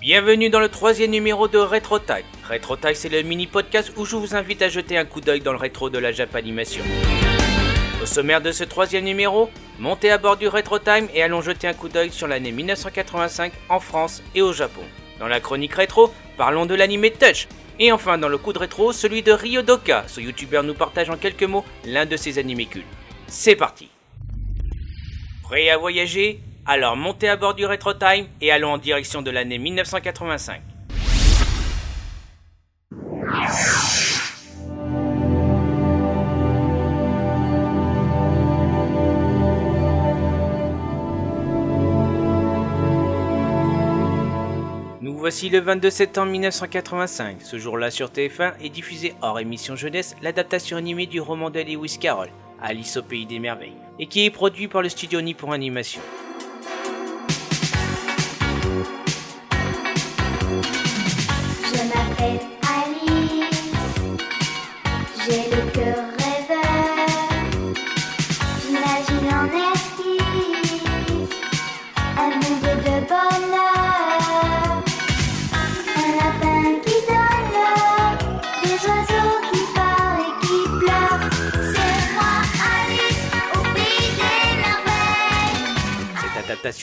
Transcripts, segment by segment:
Bienvenue dans le troisième numéro de Retro Time. Retro Time, c'est le mini podcast où je vous invite à jeter un coup d'œil dans le rétro de la Japanimation. Au sommaire de ce troisième numéro, montez à bord du Retro Time et allons jeter un coup d'œil sur l'année 1985 en France et au Japon. Dans la chronique rétro, parlons de l'anime Touch. Et enfin, dans le coup de rétro, celui de Ryodoka. Ce youtubeur nous partage en quelques mots l'un de ses animés cultes. C'est parti Prêt à voyager? Alors montez à bord du Retro Time et allons en direction de l'année 1985. Nous voici le 22 septembre 1985. Ce jour-là sur TF1 est diffusé hors émission jeunesse l'adaptation animée du roman de Lewis Carroll, Alice au pays des merveilles, et qui est produit par le studio Nippon Animation. Je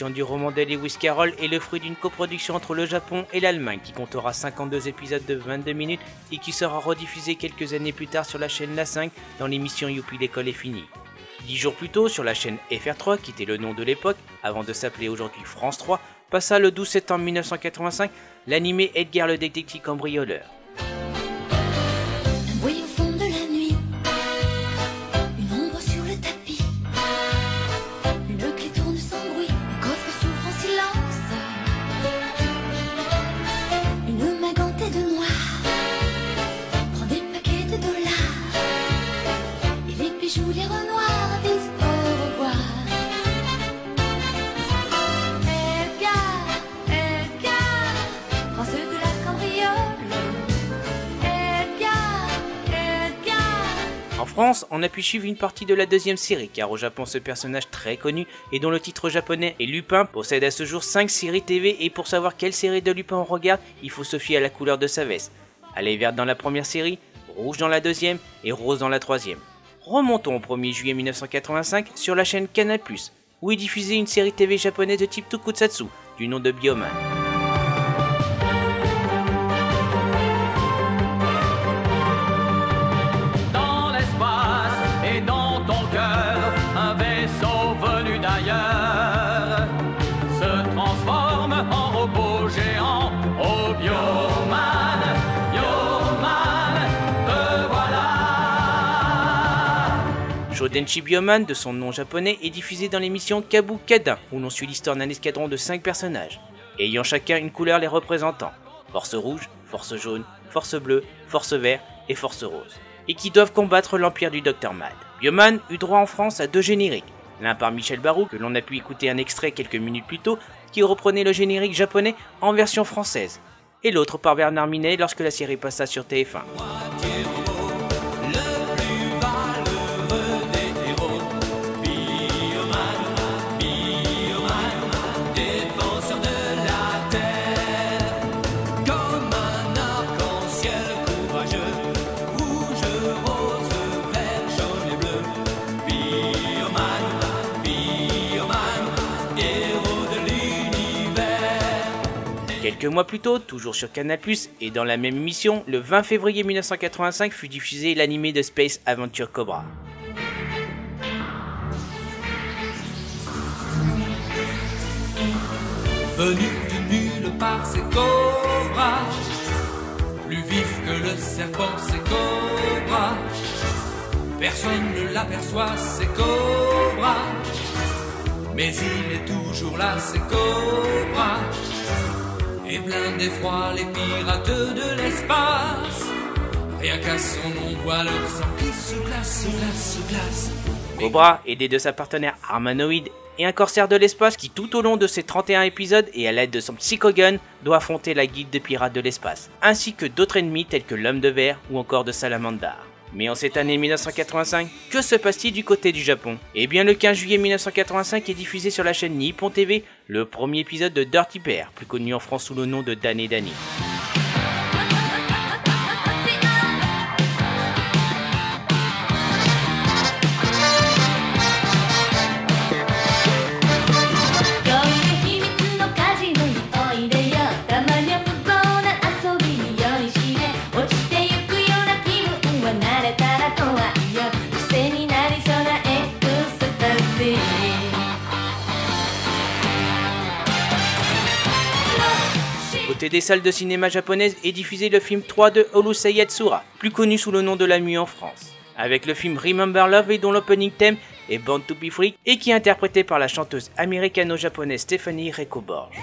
du roman de Lewis Carroll est le fruit d'une coproduction entre le Japon et l'Allemagne qui comptera 52 épisodes de 22 minutes et qui sera rediffusé quelques années plus tard sur la chaîne La 5 dans l'émission Youpi l'école est finie. Dix jours plus tôt, sur la chaîne FR3, qui était le nom de l'époque, avant de s'appeler aujourd'hui France 3, passa le 12 septembre 1985 l'animé Edgar le détective cambrioleur. France, on a pu suivre une partie de la deuxième série, car au Japon, ce personnage très connu et dont le titre japonais est Lupin possède à ce jour 5 séries TV et pour savoir quelle série de Lupin on regarde, il faut se fier à la couleur de sa veste. Elle est verte dans la première série, rouge dans la deuxième et rose dans la troisième. Remontons au 1er juillet 1985 sur la chaîne Canal+, où est diffusée une série TV japonaise de type Tokusatsu, du nom de Bioman. Shodenshi Bioman, de son nom japonais, est diffusé dans l'émission Kabu Kadin, où l'on suit l'histoire d'un escadron de 5 personnages, ayant chacun une couleur les représentant. Force rouge, force jaune, force bleue, force vert et force rose. Et qui doivent combattre l'empire du Dr Mad. Bioman eut droit en France à deux génériques. L'un par Michel Barou, que l'on a pu écouter un extrait quelques minutes plus tôt, qui reprenait le générique japonais en version française. Et l'autre par Bernard Minet lorsque la série passa sur TF1. Quelques mois plus tôt, toujours sur Canal+, et dans la même émission, le 20 février 1985 fut diffusé l'animé de Space Adventure Cobra. Venu du nulle part, c'est Cobra. Plus vif que le serpent, c'est Cobra. Personne ne l'aperçoit, c'est Cobra. Mais il est toujours là, c'est Cobra. D'effroi, les pirates de l'espace. Rien qu'à son nom, se glace, se glace, se glace. Cobra, aidé de sa partenaire Armanoid et un corsaire de l'espace qui tout au long de ses 31 épisodes et à l'aide de son psychogun doit affronter la guilde de pirates de l'espace, ainsi que d'autres ennemis tels que l'homme de verre ou encore de Salamandar. Mais en cette année 1985, que se passe-t-il du côté du Japon? Eh bien le 15 juillet 1985 est diffusé sur la chaîne Nippon TV le premier épisode de Dirty Bear, plus connu en France sous le nom de Dan et Des salles de cinéma japonaises est diffusé le film 3 de Olusei Yatsura, plus connu sous le nom de La Mue en France. Avec le film Remember Love et dont l'opening theme est Born to be Free et qui est interprété par la chanteuse américano-japonaise Stephanie Reco-Borge.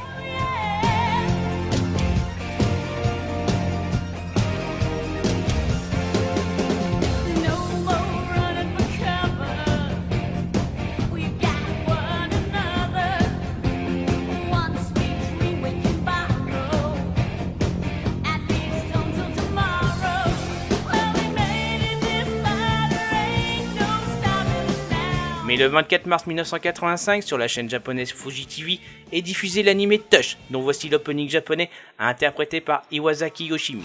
Mais le 24 mars 1985, sur la chaîne japonaise Fuji TV, est diffusé l'anime Touch, dont voici l'opening japonais interprété par Iwasaki Yoshimi.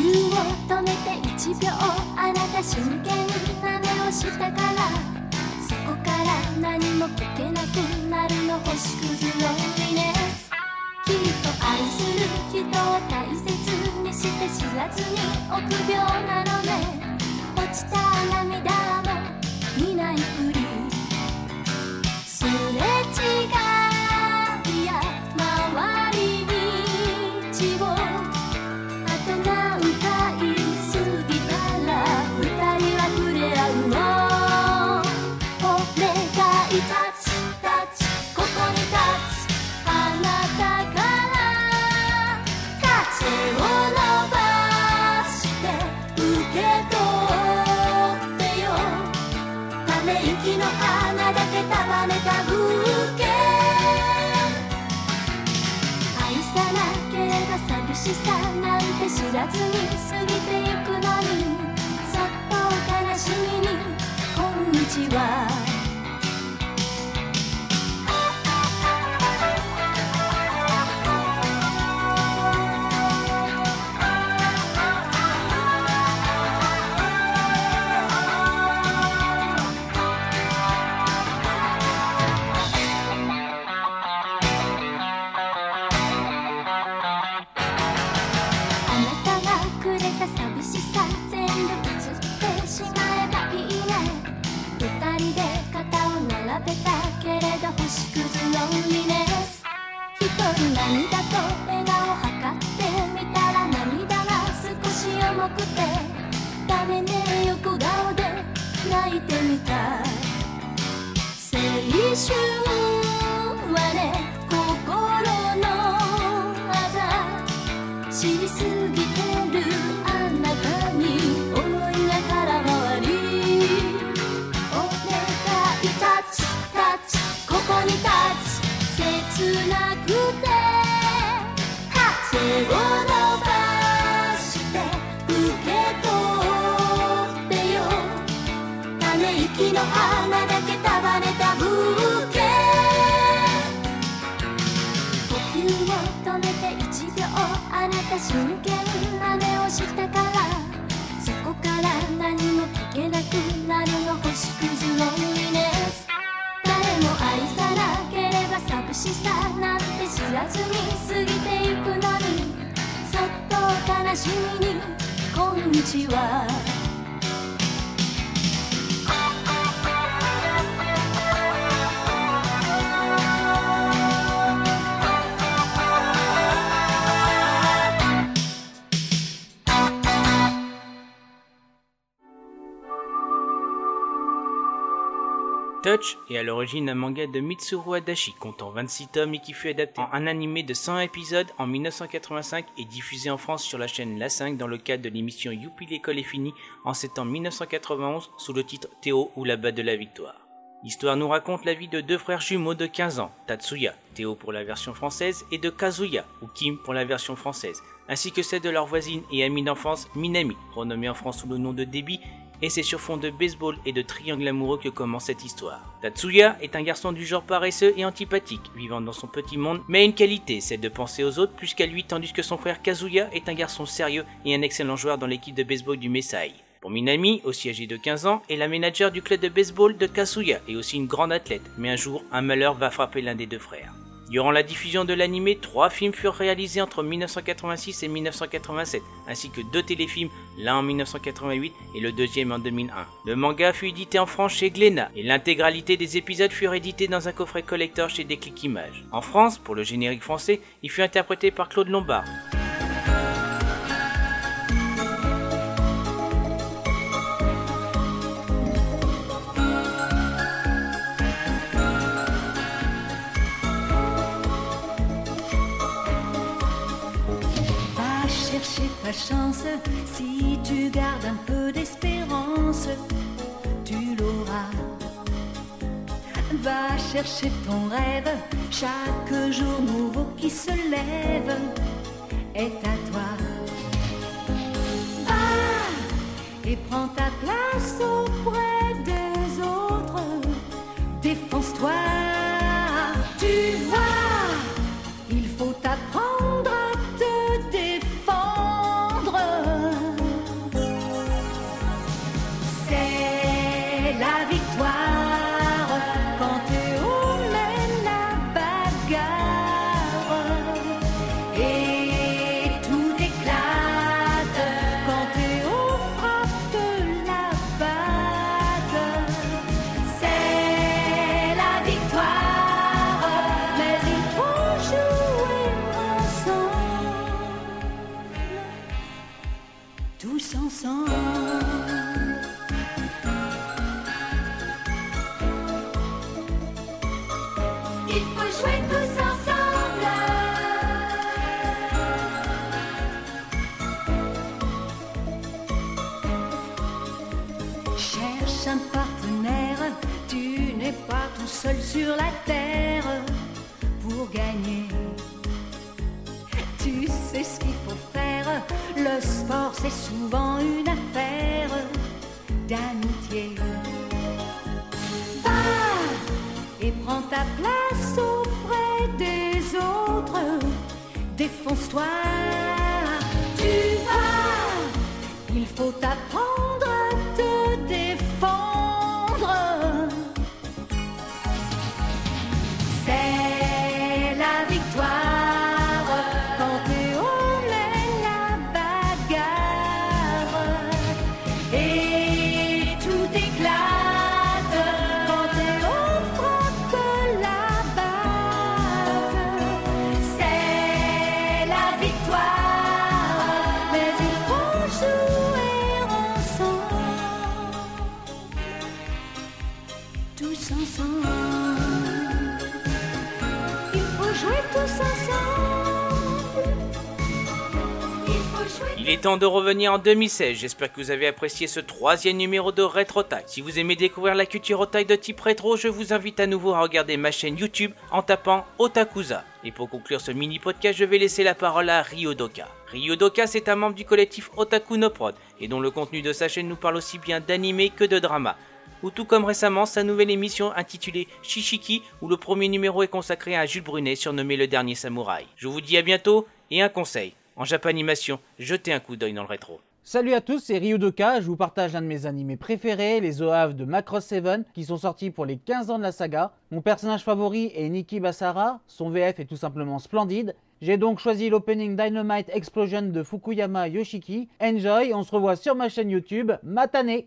呼吸を止めて1秒あなた真剣な目をしたからそこから何も聞けなくなるの星屑ロンリネスきっと愛する人を大切に 」して知らずに臆病なのね。落ちた涙も見ないふり。知らずに過ぎてたけれど星屑ロンリネス一人涙と笑顔測ってみたら涙が少し重くてダメね横顔で泣いてみた青春真剣な目をしたからそこから何も聞けなくなるの星屑ロンリネス誰も愛さなければ寂しさなんて知らずに過ぎてゆくのにそっと悲しみに「こんにちは」Touch est à l'origine un manga de Mitsuru Adachi comptant 26 tomes et qui fut adapté en un animé de 100 épisodes en 1985 et diffusé en France sur la chaîne La 5 dans le cadre de l'émission Youpi l'école est finie en septembre 1991 sous le titre Théo ou la de la victoire. L'histoire nous raconte la vie de deux frères jumeaux de 15 ans, Tatsuya, Théo pour la version française, et de Kazuya, ou Kim pour la version française, ainsi que celle de leur voisine et amie d'enfance, Minami, renommée en France sous le nom de Debbie, et c'est sur fond de baseball et de triangle amoureux que commence cette histoire. Tatsuya est un garçon du genre paresseux et antipathique, vivant dans son petit monde, mais a une qualité, celle de penser aux autres plus qu'à lui, tandis que son frère Kazuya est un garçon sérieux et un excellent joueur dans l'équipe de baseball du Messai. Pour Minami, aussi âgée de 15 ans, est la manager du club de baseball de Kazuya et aussi une grande athlète, mais un jour, un malheur va frapper l'un des deux frères. Durant la diffusion de l'anime, trois films furent réalisés entre 1986 et 1987, ainsi que deux téléfilms, l'un en 1988 et le deuxième en 2001. Le manga fut édité en France chez Glénat, et l'intégralité des épisodes furent édités dans un coffret collector chez Déclic Images. En France, pour le générique français, il fut interprété par Claude Lombard. Chance, si tu gardes un peu d'espérance, tu l'auras. Va chercher ton rêve, chaque jour nouveau qui se lève est à toi. Va et prends ta place auprès des autres, défonce-toi. Tous ensemble. Il faut jouer tous ensemble. Cherche un partenaire, tu n'es pas tout seul sur la terre pour gagner. Le sport c'est souvent une affaire d'amitié. Va et prends ta place auprès des autres, défonce-toi. Tu vas, il faut apprendre Il est temps de revenir en 2016, j'espère que vous avez apprécié ce troisième numéro de Retro. Si vous aimez découvrir la culture otaku de type rétro, je vous invite à nouveau à regarder ma chaîne YouTube en tapant Otakuza. Et pour conclure ce mini podcast, je vais laisser la parole à Ryodoka. Ryodoka, c'est un membre du collectif Otaku et dont le contenu de sa chaîne nous parle aussi bien d'anime que de drama. Ou tout comme récemment sa nouvelle émission intitulée Shishiki, où le premier numéro est consacré à Jules Brunet, surnommé le dernier samouraï. Je vous dis à bientôt, et un conseil. En Japanimation, jetez un coup d'œil dans le rétro. Salut à tous, c'est Ryudoka, je vous partage un de mes animés préférés, les OAV de Macross 7, qui sont sortis pour les 15 ans de la saga. Mon personnage favori est Nikki Basara, son VF est tout simplement splendide. J'ai donc choisi l'opening Dynamite Explosion de Fukuyama Yoshiki. Enjoy, on se revoit sur ma chaîne YouTube, Matane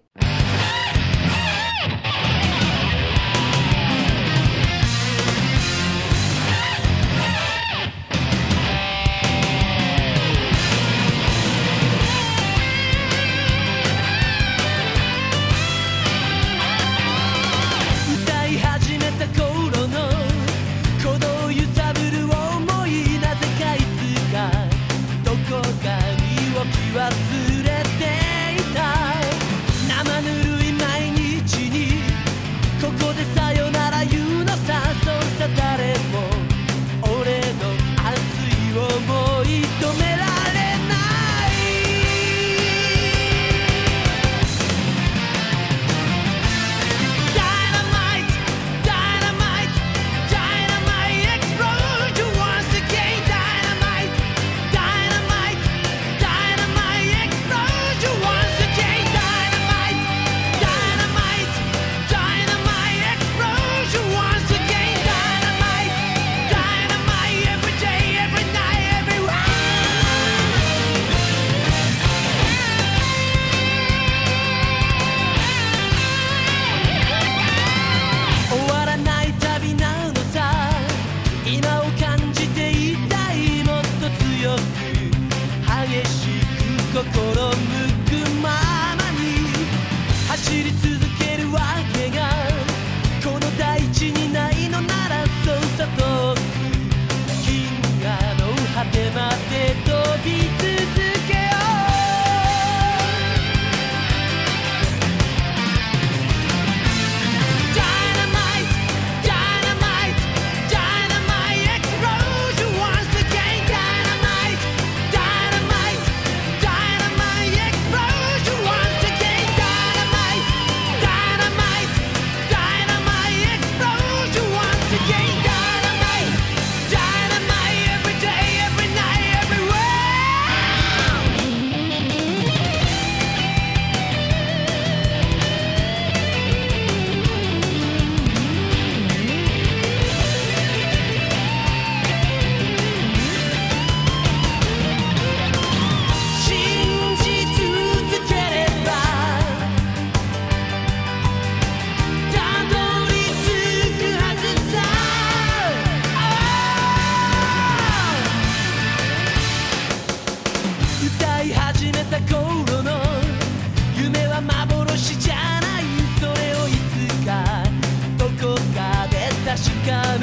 machucar.